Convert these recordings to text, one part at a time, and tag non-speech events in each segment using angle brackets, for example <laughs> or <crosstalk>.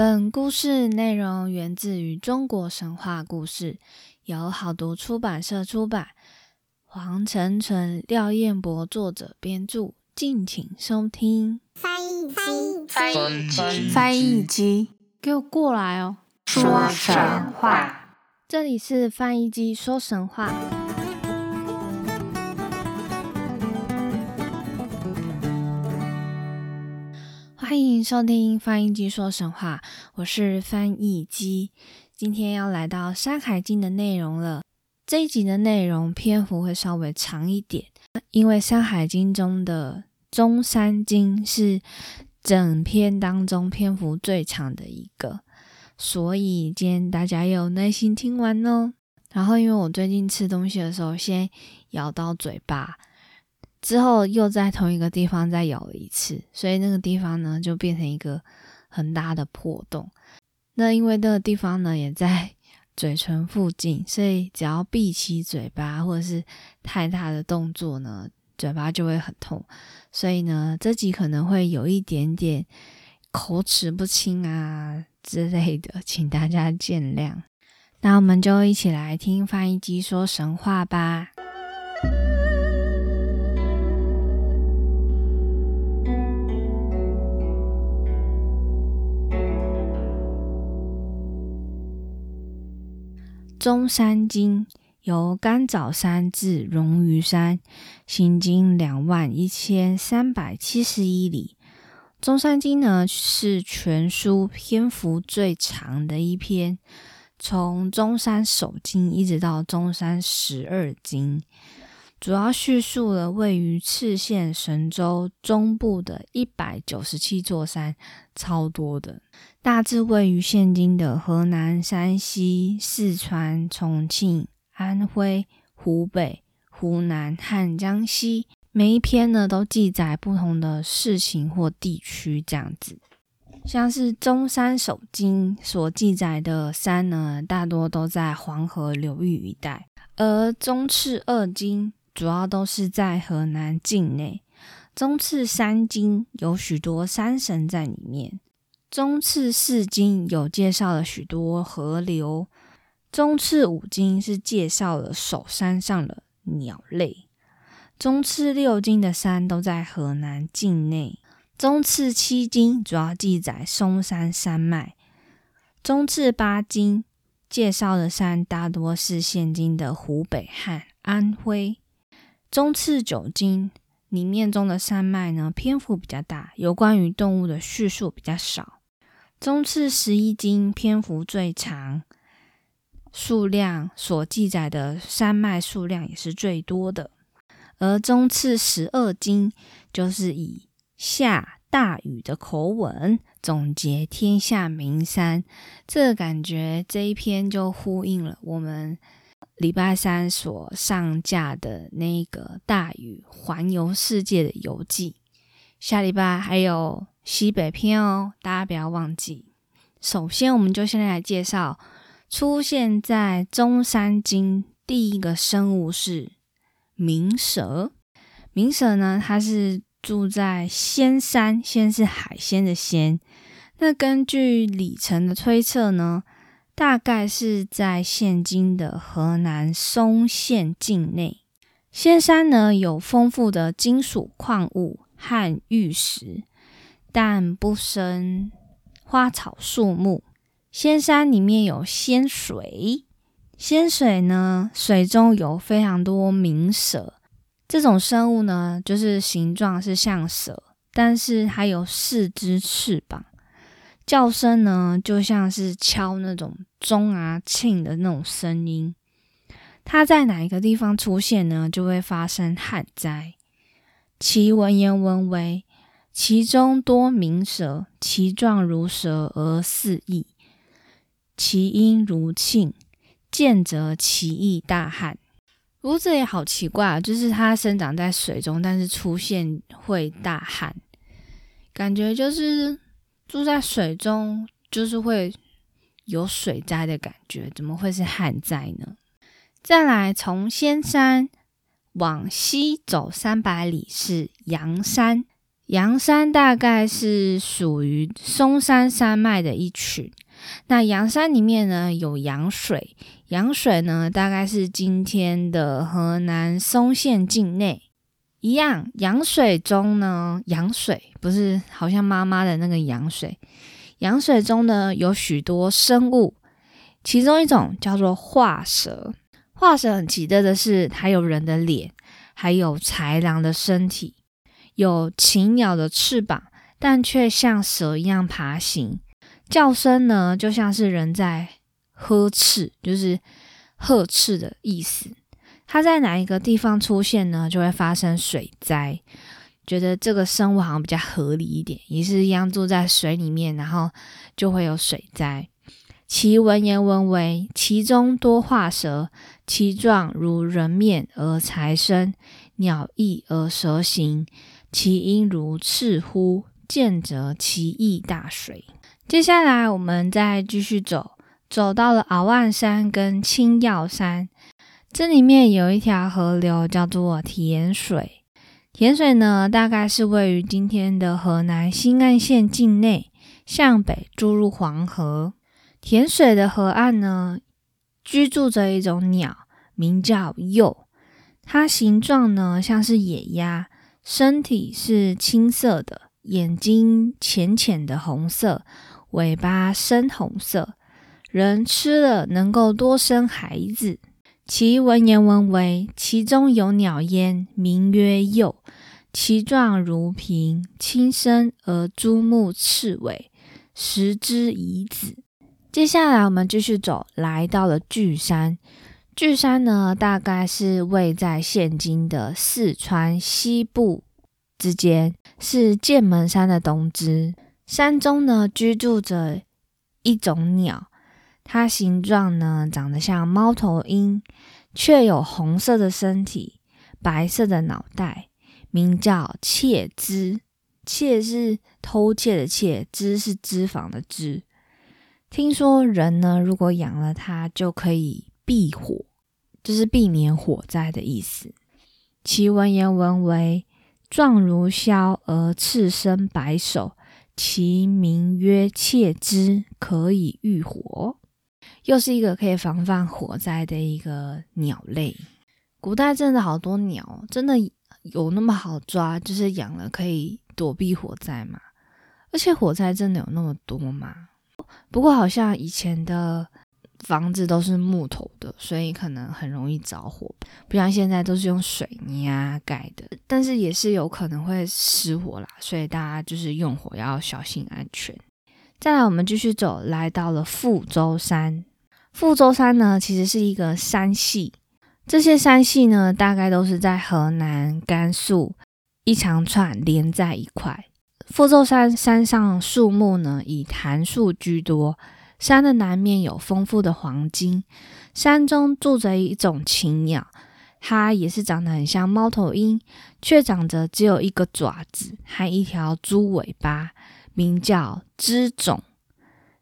本故事内容源自于中国神话故事，由好读出版社出版。黄晨晨、廖彦博作者编著，敬请收听。翻译机，翻译机，翻译机，给我过来哦！说神话，这里是翻译机说神话。欢迎收听翻译机说神话，我是翻译机。今天要来到《山海经》的内容了。这一集的内容篇幅会稍微长一点，因为《山海经》中的中山经是整篇当中篇幅最长的一个，所以今天大家要有耐心听完哦。然后，因为我最近吃东西的时候先咬到嘴巴。之后又在同一个地方再咬了一次，所以那个地方呢就变成一个很大的破洞。那因为那个地方呢也在 <laughs> 嘴唇附近，所以只要闭起嘴巴或者是太大的动作呢，嘴巴就会很痛。所以呢，这集可能会有一点点口齿不清啊之类的，请大家见谅。那我们就一起来听翻译机说神话吧。中山经由甘枣山至荣于山，行经两万一千三百七十一里。中山经呢是全书篇幅最长的一篇，从中山首经一直到中山十二经。主要叙述了位于赤县神州中部的一百九十七座山，超多的，大致位于现今的河南、山西、四川、重庆、安徽、湖北、湖南和江西。每一篇呢，都记载不同的事情或地区，这样子。像是中山首经所记载的山呢，大多都在黄河流域一带，而中赤二经。主要都是在河南境内，中次三经有许多山神在里面，中次四经有介绍了许多河流，中次五经是介绍了首山上的鸟类，中次六经的山都在河南境内，中次七经主要记载嵩山山脉，中次八经介绍的山大多是现今的湖北和安徽。中次九经里面中的山脉呢，篇幅比较大，有关于动物的叙述比较少。中次十一经篇幅最长，数量所记载的山脉数量也是最多的。而中次十二经就是以下大禹的口吻总结天下名山，这感觉这一篇就呼应了我们。礼拜三所上架的那个大禹环游世界的游记，下礼拜还有西北篇哦，大家不要忘记。首先，我们就先来介绍出现在中山经第一个生物是鸣蛇。鸣蛇呢，它是住在仙山，仙是海鲜的仙。那根据李成的推测呢？大概是在现今的河南嵩县境内，仙山呢有丰富的金属矿物和玉石，但不生花草树木。仙山里面有仙水，仙水呢水中有非常多冥蛇，这种生物呢就是形状是像蛇，但是它有四只翅膀。叫声呢，就像是敲那种钟啊、磬的那种声音。它在哪一个地方出现呢，就会发生旱灾。其文言文为：其中多鸣蛇，其状如蛇而似翼，其音如磬，见则其意大旱。不过这也好奇怪啊，就是它生长在水中，但是出现会大旱，感觉就是。住在水中就是会有水灾的感觉，怎么会是旱灾呢？再来，从仙山往西走三百里是阳山，阳山大概是属于嵩山山脉的一群。那阳山里面呢有阳水，阳水呢大概是今天的河南嵩县境内。一样，阳水中呢，阳水不是好像妈妈的那个阳水，阳水中呢有许多生物，其中一种叫做化蛇。化蛇很奇特的是，它有人的脸，还有豺狼的身体，有禽鸟的翅膀，但却像蛇一样爬行。叫声呢，就像是人在呵斥，就是呵斥的意思。它在哪一个地方出现呢，就会发生水灾。觉得这个生物好像比较合理一点，也是一样住在水里面，然后就会有水灾。其文言文为：其中多画蛇，其状如人面而财生，鸟翼而蛇形，其音如赤乎，见则其意大水。接下来我们再继续走，走到了鳌万山跟青耀山。这里面有一条河流叫做田水，田水呢大概是位于今天的河南新安县境内，向北注入黄河。田水的河岸呢居住着一种鸟，名叫鼬，它形状呢像是野鸭，身体是青色的，眼睛浅浅的红色，尾巴深红色，人吃了能够多生孩子。其文言文为：其中有鸟焉，名曰鼬，其状如平，轻身而朱目赤尾，食之以子。接下来我们继续走，来到了巨山。巨山呢，大概是位在现今的四川西部之间，是剑门山的东支。山中呢，居住着一种鸟。它形状呢，长得像猫头鹰，却有红色的身体、白色的脑袋，名叫窃脂。窃是偷窃的窃，脂是脂肪的脂。听说人呢，如果养了它，就可以避火，就是避免火灾的意思。其文言文为：状如枭而赤身白首，其名曰窃之，可以御火。又是一个可以防范火灾的一个鸟类。古代真的好多鸟，真的有那么好抓？就是养了可以躲避火灾吗？而且火灾真的有那么多吗？不过好像以前的房子都是木头的，所以可能很容易着火，不像现在都是用水泥啊盖的。但是也是有可能会失火啦，所以大家就是用火要小心安全。再来，我们继续走，来到了富州山。富州山呢，其实是一个山系，这些山系呢，大概都是在河南、甘肃一长串连在一块。富州山山上树木呢，以檀树居多。山的南面有丰富的黄金，山中住着一种禽鸟，它也是长得很像猫头鹰，却长着只有一个爪子和一条猪尾巴。名叫知种，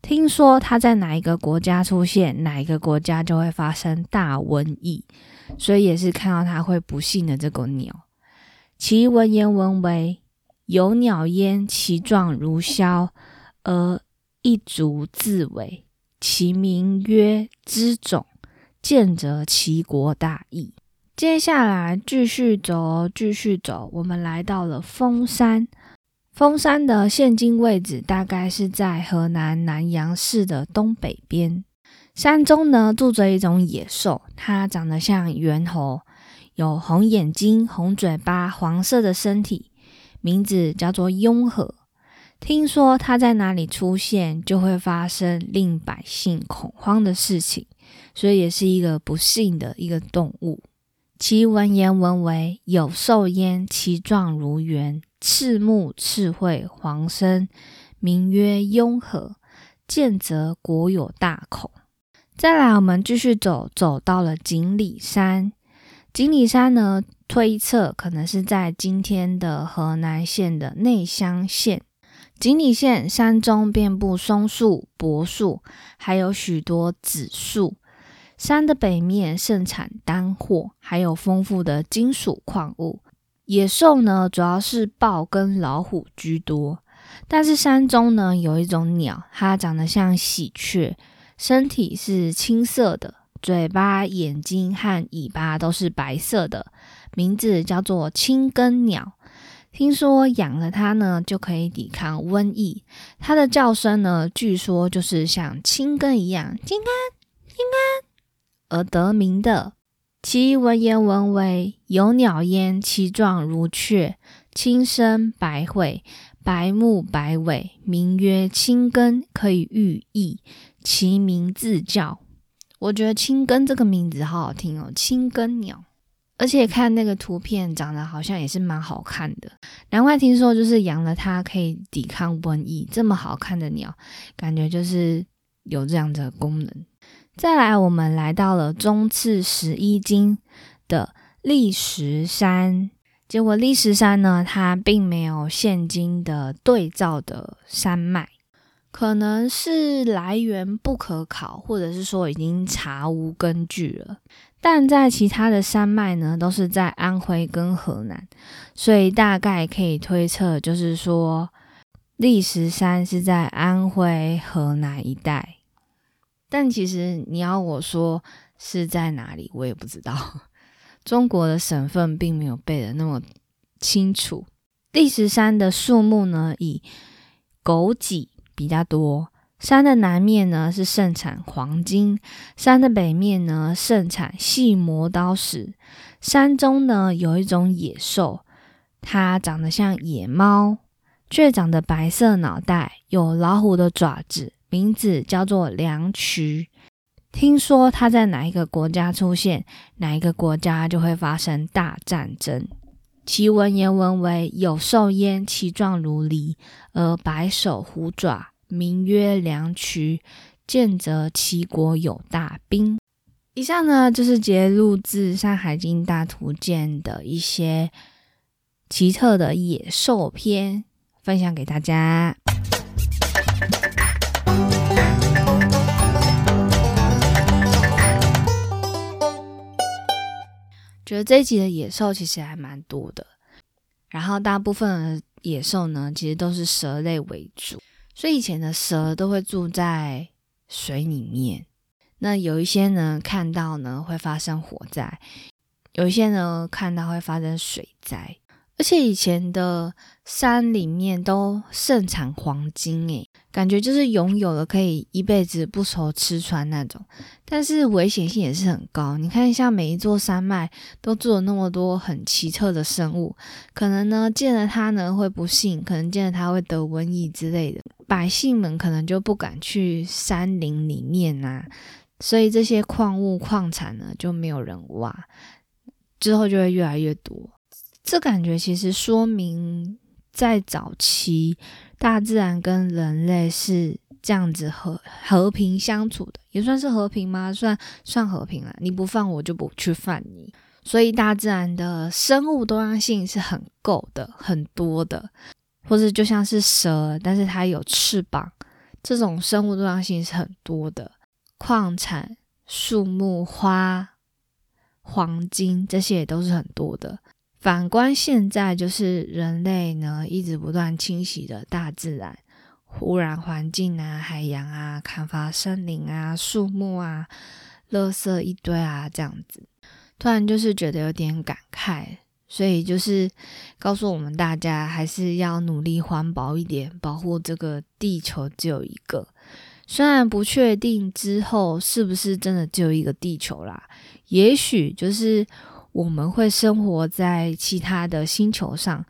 听说它在哪一个国家出现，哪一个国家就会发生大瘟疫，所以也是看到它会不幸的这个鸟。其文言文为：有鸟焉，其状如枭，而一足自尾，其名曰之种，见则其国大义。接下来继续走，继续走，我们来到了峰山。峰山的现今位置大概是在河南南阳市的东北边。山中呢住着一种野兽，它长得像猿猴，有红眼睛、红嘴巴、黄色的身体，名字叫做雍和。听说它在哪里出现，就会发生令百姓恐慌的事情，所以也是一个不幸的一个动物。其文言文为：有兽焉，其状如猿。赤目赤喙黄身，名曰雍和，见则国有大恐。再来，我们继续走，走到了锦里山。锦里山呢，推测可能是在今天的河南县的内乡县。锦里县山中遍布松树、柏树，还有许多紫树。山的北面盛产丹货，还有丰富的金属矿物。野兽呢，主要是豹跟老虎居多。但是山中呢，有一种鸟，它长得像喜鹊，身体是青色的，嘴巴、眼睛和尾巴都是白色的，名字叫做青根鸟。听说养了它呢，就可以抵抗瘟疫。它的叫声呢，据说就是像青根一样，青根，青根，而得名的。其文言文为：有鸟焉，其状如雀，青身白喙，白目白尾，名曰青根，可以寓意。其名自叫。我觉得青根这个名字好好听哦，青根鸟。而且看那个图片，长得好像也是蛮好看的。难怪听说就是养了它可以抵抗瘟疫，这么好看的鸟，感觉就是有这样的功能。再来，我们来到了中次十一经的砾石山，结果砾石山呢，它并没有现今的对照的山脉，可能是来源不可考，或者是说已经查无根据了。但在其他的山脉呢，都是在安徽跟河南，所以大概可以推测，就是说历石山是在安徽、河南一带。但其实你要我说是在哪里，我也不知道。<laughs> 中国的省份并没有背的那么清楚。历石山的树木呢，以枸杞比较多。山的南面呢是盛产黄金，山的北面呢盛产细磨刀石。山中呢有一种野兽，它长得像野猫，却长得白色脑袋，有老虎的爪子，名字叫做梁渠。听说它在哪一个国家出现，哪一个国家就会发生大战争。其文言文为：有兽焉，其状如狸，而白首虎爪。名曰梁渠，见则齐国有大兵。以上呢，就是节录自《山海经大图鉴》的一些奇特的野兽篇，分享给大家。觉得这一集的野兽其实还蛮多的，然后大部分的野兽呢，其实都是蛇类为主。所以以前的蛇都会住在水里面，那有一些呢看到呢会发生火灾，有一些呢看到会发生水灾。而且以前的山里面都盛产黄金，诶，感觉就是拥有了可以一辈子不愁吃穿那种。但是危险性也是很高。你看，像每一座山脉都住了那么多很奇特的生物，可能呢见了它呢会不幸，可能见了它会得瘟疫之类的。百姓们可能就不敢去山林里面啊，所以这些矿物矿产呢就没有人挖，之后就会越来越多。这感觉其实说明，在早期大自然跟人类是这样子和和平相处的，也算是和平吗？算算和平了。你不犯我，就不去犯你。所以大自然的生物多样性是很够的，很多的。或者就像是蛇，但是它有翅膀，这种生物多样性是很多的。矿产、树木、花、黄金这些也都是很多的。反观现在，就是人类呢一直不断侵袭的大自然，污染环境啊、海洋啊、砍伐森林啊、树木啊、垃圾一堆啊，这样子，突然就是觉得有点感慨，所以就是告诉我们大家，还是要努力环保一点，保护这个地球只有一个。虽然不确定之后是不是真的只有一个地球啦，也许就是。我们会生活在其他的星球上，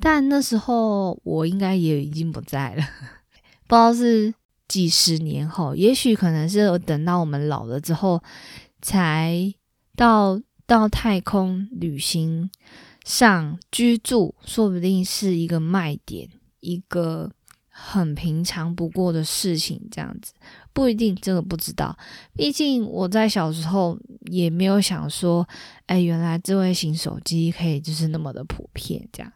但那时候我应该也已经不在了，<laughs> 不知道是几十年后，也许可能是等到我们老了之后才到到太空旅行上居住，说不定是一个卖点，一个。很平常不过的事情，这样子不一定，这个不知道。毕竟我在小时候也没有想说，哎，原来智慧型手机可以就是那么的普遍，这样。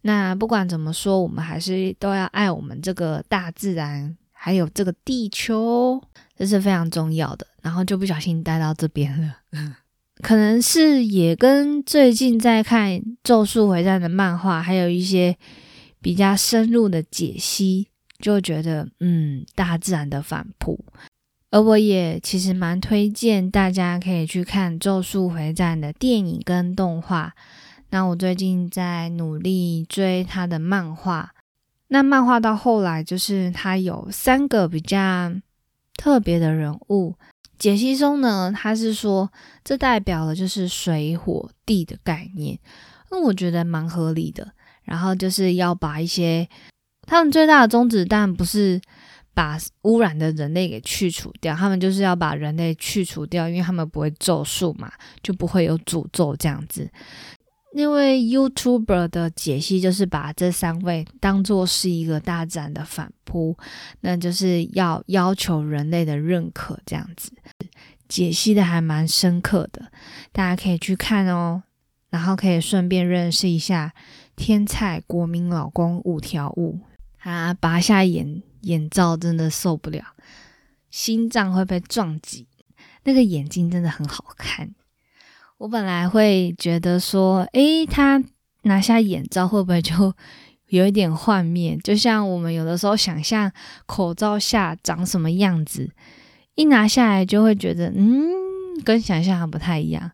那不管怎么说，我们还是都要爱我们这个大自然，还有这个地球，这是非常重要的。然后就不小心带到这边了。<laughs> 可能是也跟最近在看《咒术回战》的漫画，还有一些比较深入的解析，就觉得嗯，大自然的反扑。而我也其实蛮推荐大家可以去看《咒术回战》的电影跟动画。那我最近在努力追他的漫画。那漫画到后来，就是他有三个比较特别的人物。解析中呢，他是说这代表了就是水火地的概念，那我觉得蛮合理的。然后就是要把一些他们最大的宗旨，但不是把污染的人类给去除掉，他们就是要把人类去除掉，因为他们不会咒术嘛，就不会有诅咒这样子。那位 YouTuber 的解析就是把这三位当做是一个大自然的反扑，那就是要要求人类的认可，这样子解析的还蛮深刻的，大家可以去看哦，然后可以顺便认识一下天才国民老公五条悟，他拔下眼眼罩真的受不了，心脏会被撞击，那个眼睛真的很好看。我本来会觉得说，诶，他拿下眼罩会不会就 <laughs> 有一点幻灭？就像我们有的时候想象口罩下长什么样子，一拿下来就会觉得，嗯，跟想象还不太一样。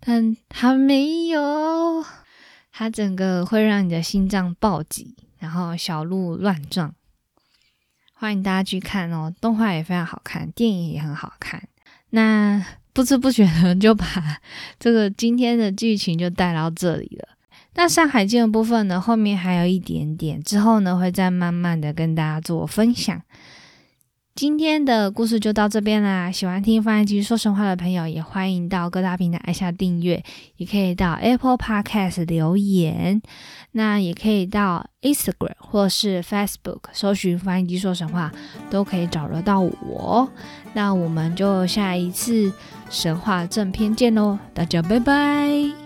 但他没有，他整个会让你的心脏暴击，然后小鹿乱撞。欢迎大家去看哦，动画也非常好看，电影也很好看。那。不知不觉的就把这个今天的剧情就带到这里了。那《山海经》的部分呢，后面还有一点点，之后呢会再慢慢的跟大家做分享。今天的故事就到这边啦！喜欢听翻译机说神话的朋友，也欢迎到各大平台按下订阅，也可以到 Apple Podcast 留言，那也可以到 Instagram 或是 Facebook 搜寻翻译机说神话，都可以找得到我。那我们就下一次神话正片见喽，大家拜拜。